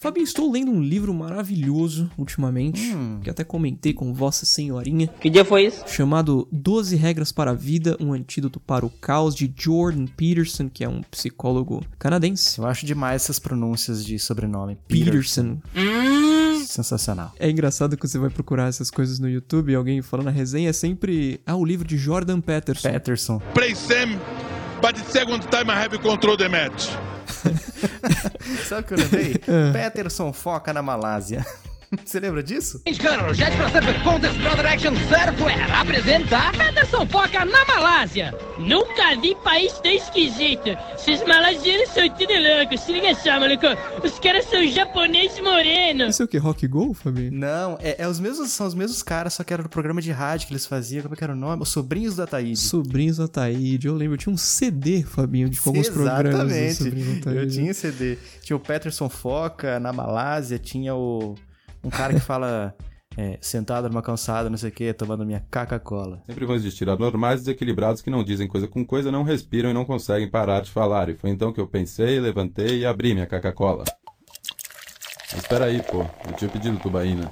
Fabinho, estou lendo um livro maravilhoso ultimamente, Hum. que até comentei com Vossa Senhorinha, Que dia foi isso? chamado 12 Regras para a Vida, um antídoto para o caos, de Jordan Peterson, que é um psicólogo canadense. Eu acho demais essas pronúncias de sobrenome. Peterson. Sensacional. É engraçado que você vai procurar essas coisas no YouTube e alguém falando na resenha é sempre ah, o livro de Jordan Peterson. Peterson. play Sam, but the second time I have control the match. Sabe o que eu lembrei? Peterson foca na Malásia. Você lembra disso? Jet Pacific Contest Brother Action Software apresenta Peterson Foca na Malásia. Nunca vi país tão esquisito. Esses malasianos são tudo loucos. Se liga só, maluco. Os caras são japonês moreno. Isso é o que? Rock Go, Fabinho? Não, é, é os mesmos, são os mesmos caras, só que era do programa de rádio que eles faziam. Como é que era o nome? Os Sobrinhos do Ataíde. Sobrinhos do Ataíde. Eu lembro, eu tinha um CD, Fabinho, de alguns programas. Exatamente. Eu tinha CD. Tinha o Peterson Foca na Malásia, tinha o um cara que fala é, sentado numa calçada, não sei o que, tomando minha Coca-Cola. Sempre vão existir anormais desequilibrados que não dizem coisa com coisa, não respiram e não conseguem parar de falar. E foi então que eu pensei, levantei e abri minha Coca-Cola. Mas espera aí, pô. Eu tinha pedido tubaína.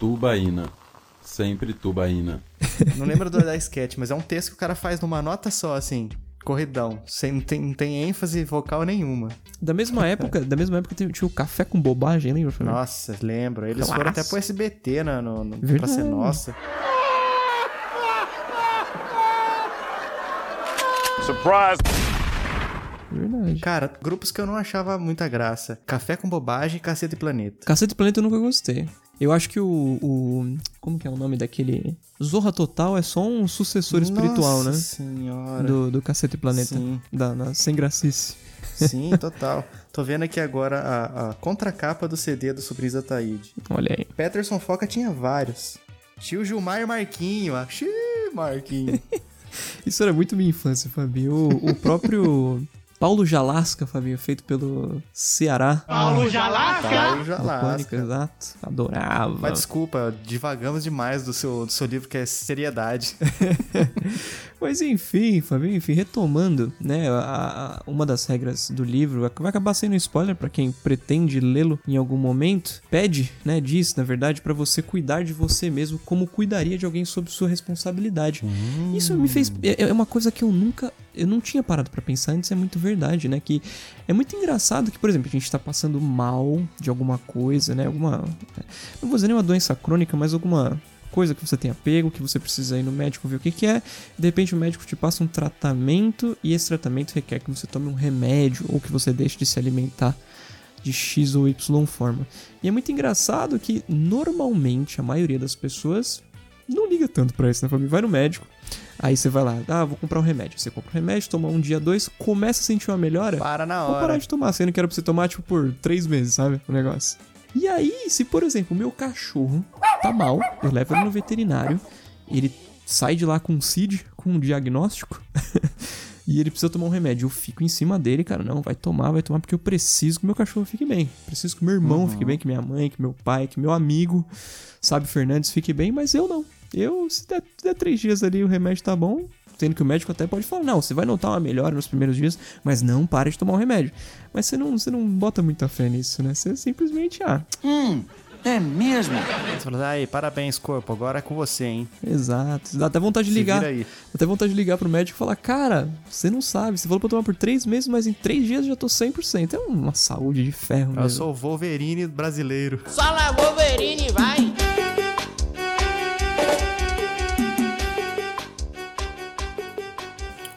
Tubaína. Sempre tubaína. Não lembro do, da sketch, mas é um texto que o cara faz numa nota só, assim, corridão, sem não tem, não tem ênfase vocal nenhuma. Da mesma época, da mesma época tinha o Café com Bobagem, lembra? Nossa, lembro. Eles foram até pro SBT na, no, no, pra ser nossa. Surprise! Verdade. Cara, grupos que eu não achava muita graça. Café com Bobagem e Caceta e Planeta. Cacete Planeta eu nunca gostei. Eu acho que o, o- Como que é o nome daquele. Zorra Total é só um sucessor espiritual, Nossa né? senhora. Do, do Cacete Planeta. Sim. Da, na, sem gracice. Sim, total. Tô vendo aqui agora a, a contracapa do CD do Sobrinhos da Taíde. Olha aí. Peterson Foca tinha vários. Tio Gilmar e Marquinho. Ah, xiii, Marquinho. Isso era muito minha infância, Fabinho. O, o próprio. Paulo Jalasca, Fabinho, feito pelo Ceará. Paulo Jalasca. Paulo Jalasca. Pânico, exato. Adorava. Mas desculpa, divagamos demais do seu, do seu livro que é seriedade. Mas enfim, Fabinho, enfim, retomando, né, a- a- uma das regras do livro, vai acabar sendo um spoiler pra quem pretende lê-lo em algum momento, pede, né, diz, na verdade, pra você cuidar de você mesmo como cuidaria de alguém sob sua responsabilidade. Isso me fez, é é uma coisa que eu nunca, eu não tinha parado pra pensar antes, é muito verdade, né, que é muito engraçado que, por exemplo, a gente tá passando mal de alguma coisa, né, alguma, não vou dizer nenhuma doença crônica, mas alguma coisa que você tenha pego, que você precisa ir no médico ver o que, que é. De repente o médico te passa um tratamento e esse tratamento requer que você tome um remédio ou que você deixe de se alimentar de X ou Y forma. E é muito engraçado que normalmente a maioria das pessoas não liga tanto pra isso, né, Fabinho? Vai no médico, aí você vai lá, ah, vou comprar um remédio. Você compra o remédio, toma um dia, dois, começa a sentir uma melhora. Para na Vou parar hora. de tomar, sendo que era pra você tomar, tipo, por três meses, sabe? O negócio. E aí, se por exemplo, o meu cachorro tá mal, eu levo ele no veterinário, ele sai de lá com um CID, com um diagnóstico, e ele precisa tomar um remédio. Eu fico em cima dele, cara, não, vai tomar, vai tomar, porque eu preciso que meu cachorro fique bem. Preciso que meu irmão fique bem, que minha mãe, que meu pai, que meu amigo, sabe, Fernandes, fique bem, mas eu não. Eu, se der, der três dias ali o remédio tá bom, Sendo que o médico até pode falar, não, você vai notar uma melhora nos primeiros dias, mas não pare de tomar o remédio. Mas você não, você não bota muita fé nisso, né? Você simplesmente, ah, É mesmo? Você fala, aí, parabéns, corpo, agora é com você, hein? exato. Dá até vontade de Se ligar. Dá até vontade de ligar pro médico e falar, cara, você não sabe, você falou pra tomar por três meses, mas em três dias eu já tô 100%. É uma saúde de ferro Eu mesmo. sou o Wolverine brasileiro. Na Wolverine, vai.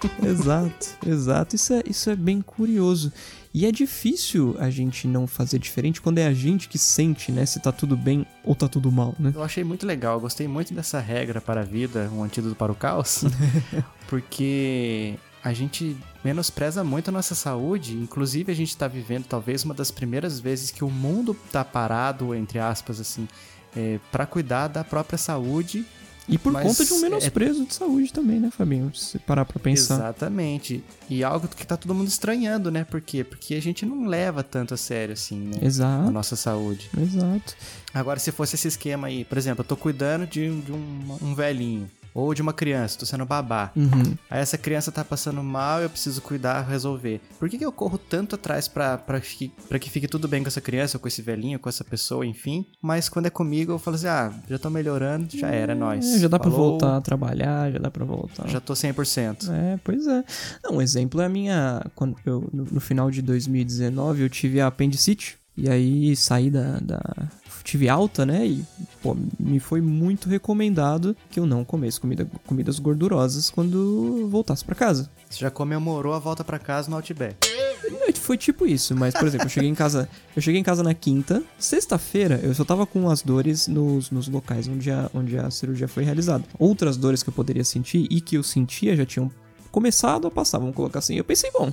Exato, exato. Isso é, isso é bem curioso. E é difícil a gente não fazer diferente quando é a gente que sente, né, se tá tudo bem ou tá tudo mal, né? Eu achei muito legal, eu gostei muito dessa regra para a vida, um antídoto para o caos, porque a gente menospreza muito a nossa saúde, inclusive a gente tá vivendo talvez uma das primeiras vezes que o mundo tá parado, entre aspas, assim, é, para cuidar da própria saúde. E por Mas conta de um é- menosprezo de saúde também, né, Fabinho? Se parar pra pensar. Exatamente. E algo que tá todo mundo estranhando, né? Por quê? Porque a gente não leva tanto a sério assim, né? A Exato, nossa saúde. exato. Agora, se fosse esse esquema aí, por exemplo, eu tô cuidando de, de um, um velhinho. Ou de uma criança, tô sendo babá. Uhum. Aí essa criança tá passando mal, eu preciso cuidar, resolver. Por que, que eu corro tanto atrás pra, pra, que, pra que fique tudo bem com essa criança, com esse velhinho, com essa pessoa, enfim? Mas quando é comigo, eu falo assim, ah, já tô melhorando, já era, é nóis. Já dá pra Falou, voltar a trabalhar, já dá pra voltar. Já tô 100%. É, pois é. Não, um exemplo é a minha. Quando eu, no, no final de 2019, eu tive a apendicite. E aí saí da, da- Tive alta, né? E pô, me foi muito recomendado que eu não comesse comida, comidas gordurosas quando voltasse pra casa. Você já comemorou a volta pra casa no Outback. É, Foi tipo isso, mas, por exemplo, eu cheguei em casa. Eu cheguei em casa na quinta. Sexta-feira, eu só tava com as dores nos, nos locais onde a, onde a cirurgia foi realizada. Outras dores que eu poderia sentir e que eu sentia já tinham começado a passar, vamos colocar assim. Eu pensei, bom,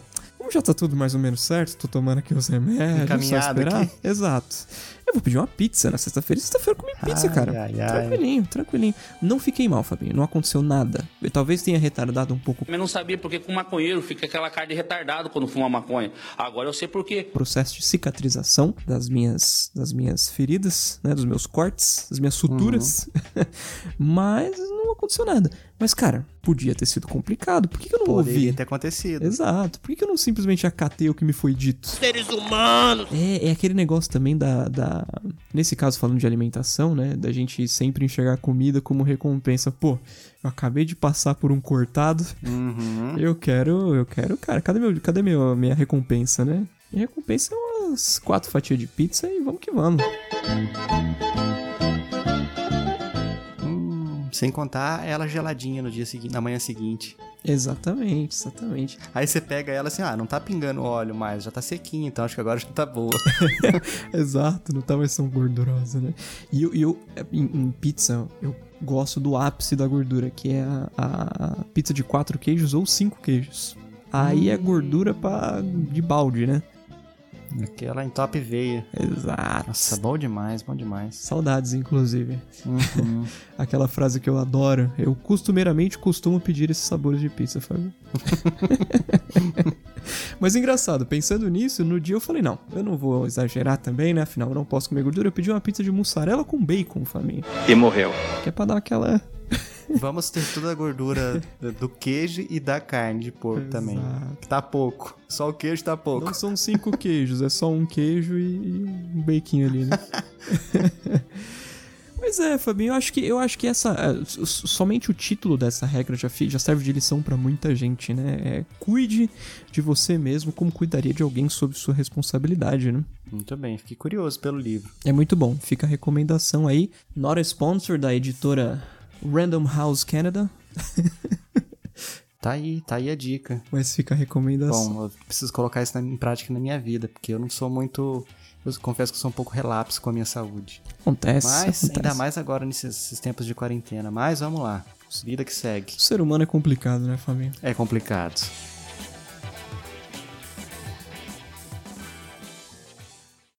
como já tá tudo mais ou menos certo, tô tomando aqui os remédios, só esperar. aqui. Exato. Eu vou pedir uma pizza na sexta-feira. Sexta-feira eu comi pizza, Ai, cara. ai, ai. Tranquilinho, tranquilinho. Não fiquei mal, Fabinho. Não aconteceu nada. Eu talvez tenha retardado um pouco Eu não sabia porque com maconheiro fica aquela cara de retardado quando fuma maconha. Agora eu sei por quê. processo de cicatrização das minhas, das minhas feridas, né, dos meus cortes, das minhas suturas, mas não aconteceu nada. Mas, cara, podia ter sido complicado. Por que, que eu não Poderia ouvi? ter acontecido. Exato. Por que, que eu não simplesmente acatei o que me foi dito? Seres humanos. É, é aquele negócio também da, da. Nesse caso, falando de alimentação, né? Da gente sempre enxergar a comida como recompensa. Pô, eu acabei de passar por um cortado. Uhum. Eu quero, eu quero, cara, cadê meu, cadê meu, minha recompensa, né? Minha recompensa é umas quatro fatias de pizza e vamos que vamos. Hum, sem contar ela geladinha no dia seguinte, na manhã seguinte. Exatamente, exatamente. Aí você pega ela assim, ah, não tá pingando óleo mais, já tá sequinha, então acho que agora já tá boa. Exato, não tá mais tão gordurosa, né? E eu, eu em, em pizza, eu gosto do ápice da gordura, que é a, a pizza de quatro queijos ou cinco queijos. Aí é gordura pra, de balde, né? Aquela em top veia. Exato. Nossa, bom demais, bom demais. Saudades, inclusive. Uhum. Aquela frase que eu adoro. Eu costumeiramente costumo pedir esses sabores de pizza, Fábio. Mas engraçado, pensando nisso, no dia eu falei, não, eu não vou exagerar também, né? Afinal, eu não posso comer gordura. Eu pedi uma pizza de mussarela com bacon, família. E morreu. Que é pra dar aquela... Vamos ter toda a gordura do queijo e da carne de porco também. Exato. Que tá pouco. Só o queijo tá pouco. Não são cinco queijos, é só um queijo e, um bacon ali, né? Mas é, Fabinho, eu acho que eu acho que essa é, somente o título dessa regra já, já serve de lição pra muita gente, né? É, cuide de você mesmo como cuidaria de alguém sob sua responsabilidade, né? Muito bem, fiquei curioso pelo livro. É muito bom. Fica a recomendação aí. Not a sponsor da editora Random House Canada, Tá aí, tá aí a dica. mas fica a recomendação. Bom, eu preciso colocar isso em prática na minha vida, porque eu não sou muito. Eu confesso que sou um pouco relapso com a minha saúde. acontece, Mas, acontece. ainda mais agora nesses, tempos de quarentena. Mas vamos lá. Vida que segue. O ser humano é complicado, né, Fabinho? É complicado.